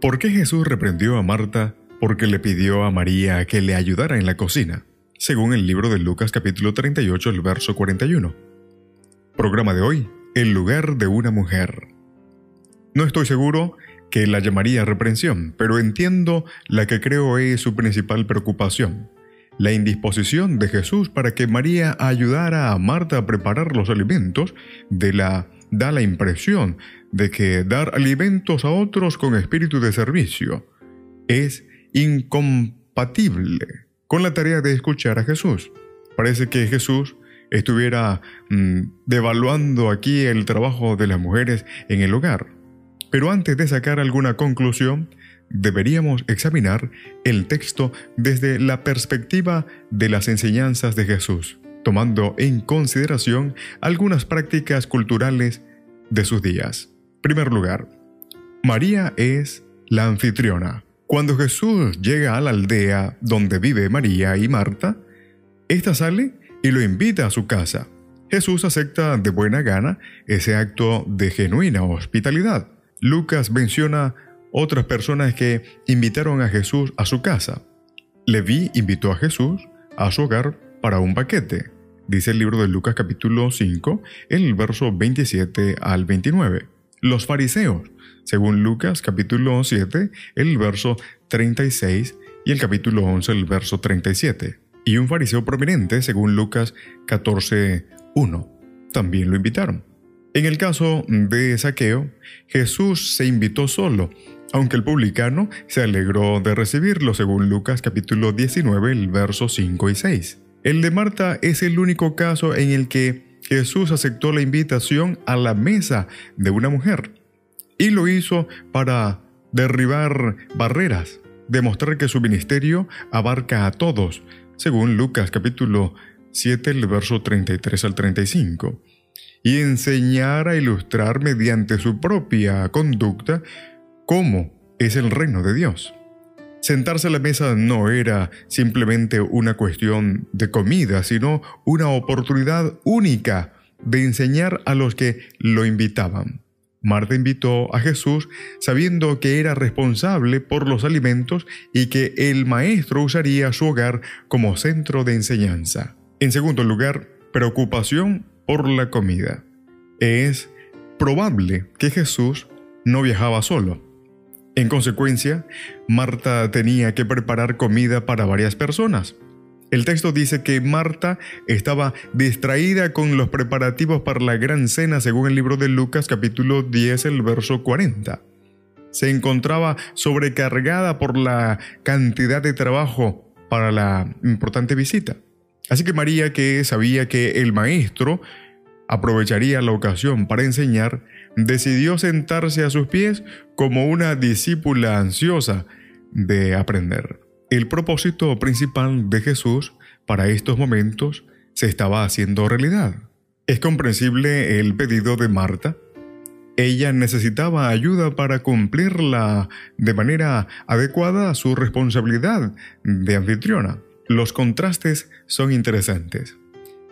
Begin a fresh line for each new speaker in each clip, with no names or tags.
¿Por qué Jesús reprendió a Marta porque le pidió a María que le ayudara en la cocina? Según el libro de Lucas capítulo 38, el verso 41. Programa de hoy, el lugar de una mujer. No estoy seguro que la llamaría reprensión, pero entiendo la que creo es su principal preocupación. La indisposición de Jesús para que María ayudara a Marta a preparar los alimentos de la da la impresión de que dar alimentos a otros con espíritu de servicio es incompatible con la tarea de escuchar a Jesús. Parece que Jesús estuviera mm, devaluando aquí el trabajo de las mujeres en el hogar. Pero antes de sacar alguna conclusión, deberíamos examinar el texto desde la perspectiva de las enseñanzas de Jesús, tomando en consideración algunas prácticas culturales de sus días. Primer lugar, María es la anfitriona. Cuando Jesús llega a la aldea donde vive María y Marta, ésta sale y lo invita a su casa. Jesús acepta de buena gana ese acto de genuina hospitalidad. Lucas menciona otras personas que invitaron a Jesús a su casa. Leví invitó a Jesús a su hogar para un paquete. Dice el libro de Lucas capítulo 5, el verso 27 al 29 los fariseos, según Lucas capítulo 7, el verso 36 y el capítulo 11, el verso 37. Y un fariseo prominente, según Lucas 14, 1. También lo invitaron. En el caso de Saqueo, Jesús se invitó solo, aunque el publicano se alegró de recibirlo, según Lucas capítulo 19, el verso 5 y 6. El de Marta es el único caso en el que Jesús aceptó la invitación a la mesa de una mujer y lo hizo para derribar barreras, demostrar que su ministerio abarca a todos, según Lucas capítulo 7, el verso 33 al 35, y enseñar a ilustrar mediante su propia conducta cómo es el reino de Dios. Sentarse a la mesa no era simplemente una cuestión de comida, sino una oportunidad única de enseñar a los que lo invitaban. Marta invitó a Jesús sabiendo que era responsable por los alimentos y que el maestro usaría su hogar como centro de enseñanza. En segundo lugar, preocupación por la comida. Es probable que Jesús no viajaba solo. En consecuencia, Marta tenía que preparar comida para varias personas. El texto dice que Marta estaba distraída con los preparativos para la gran cena según el libro de Lucas capítulo 10, el verso 40. Se encontraba sobrecargada por la cantidad de trabajo para la importante visita. Así que María, que sabía que el maestro aprovecharía la ocasión para enseñar, decidió sentarse a sus pies como una discípula ansiosa de aprender. El propósito principal de Jesús para estos momentos se estaba haciendo realidad. Es comprensible el pedido de Marta. Ella necesitaba ayuda para cumplirla de manera adecuada su responsabilidad de anfitriona. Los contrastes son interesantes.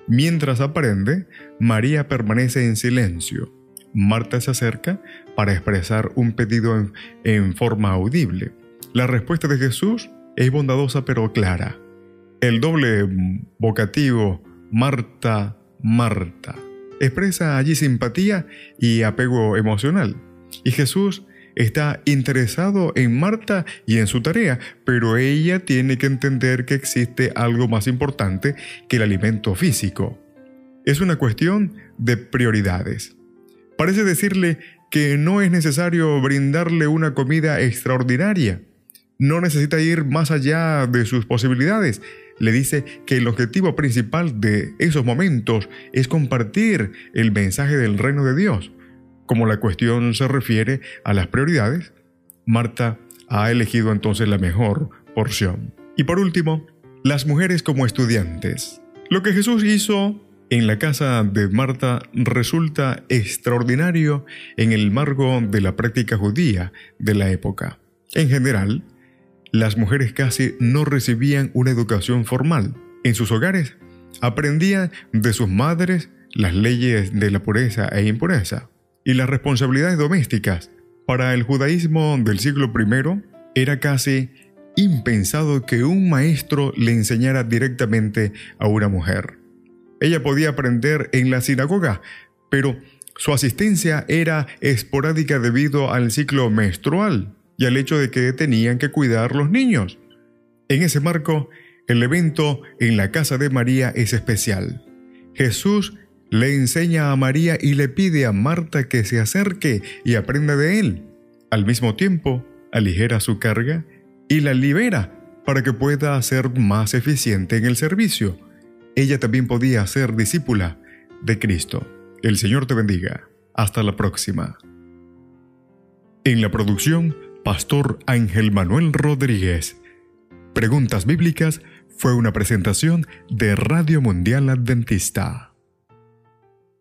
Mientras aprende, María permanece en silencio. Marta se acerca para expresar un pedido en, forma audible. La respuesta de Jesús es bondadosa pero clara. El doble vocativo Marta, Marta expresa allí simpatía y apego emocional. Y Jesús está interesado en Marta y en su tarea, pero ella tiene que entender que existe algo más importante que el alimento físico. Es una cuestión de prioridades. Parece decirle que no es necesario brindarle una comida extraordinaria. No necesita ir más allá de sus posibilidades. Le dice que el objetivo principal de esos momentos es compartir el mensaje del reino de Dios como la cuestión se refiere a las prioridades, Marta ha elegido entonces la mejor porción. Y por último, las mujeres como estudiantes. Lo que Jesús hizo en la casa de Marta resulta extraordinario en el marco de la práctica judía de la época. En general, las mujeres casi no recibían una educación formal. En sus hogares aprendían de sus madres las leyes de la pureza e impureza y las responsabilidades domésticas. Para el judaísmo del siglo I era casi impensado que un maestro le enseñara directamente a una mujer. Ella podía aprender en la sinagoga, pero su asistencia era esporádica debido al ciclo menstrual y al hecho de que tenían que cuidar los niños. En ese marco, el evento en la casa de María es especial. Jesús le enseña a María y le pide a Marta que se acerque y aprenda de él. Al mismo tiempo, aligera su carga y la libera para que pueda ser más eficiente en el servicio. Ella también podía ser discípula de Cristo. El Señor te bendiga. Hasta la próxima. En la producción, Pastor Ángel Manuel Rodríguez. Preguntas Bíblicas fue una presentación de Radio Mundial Adventista.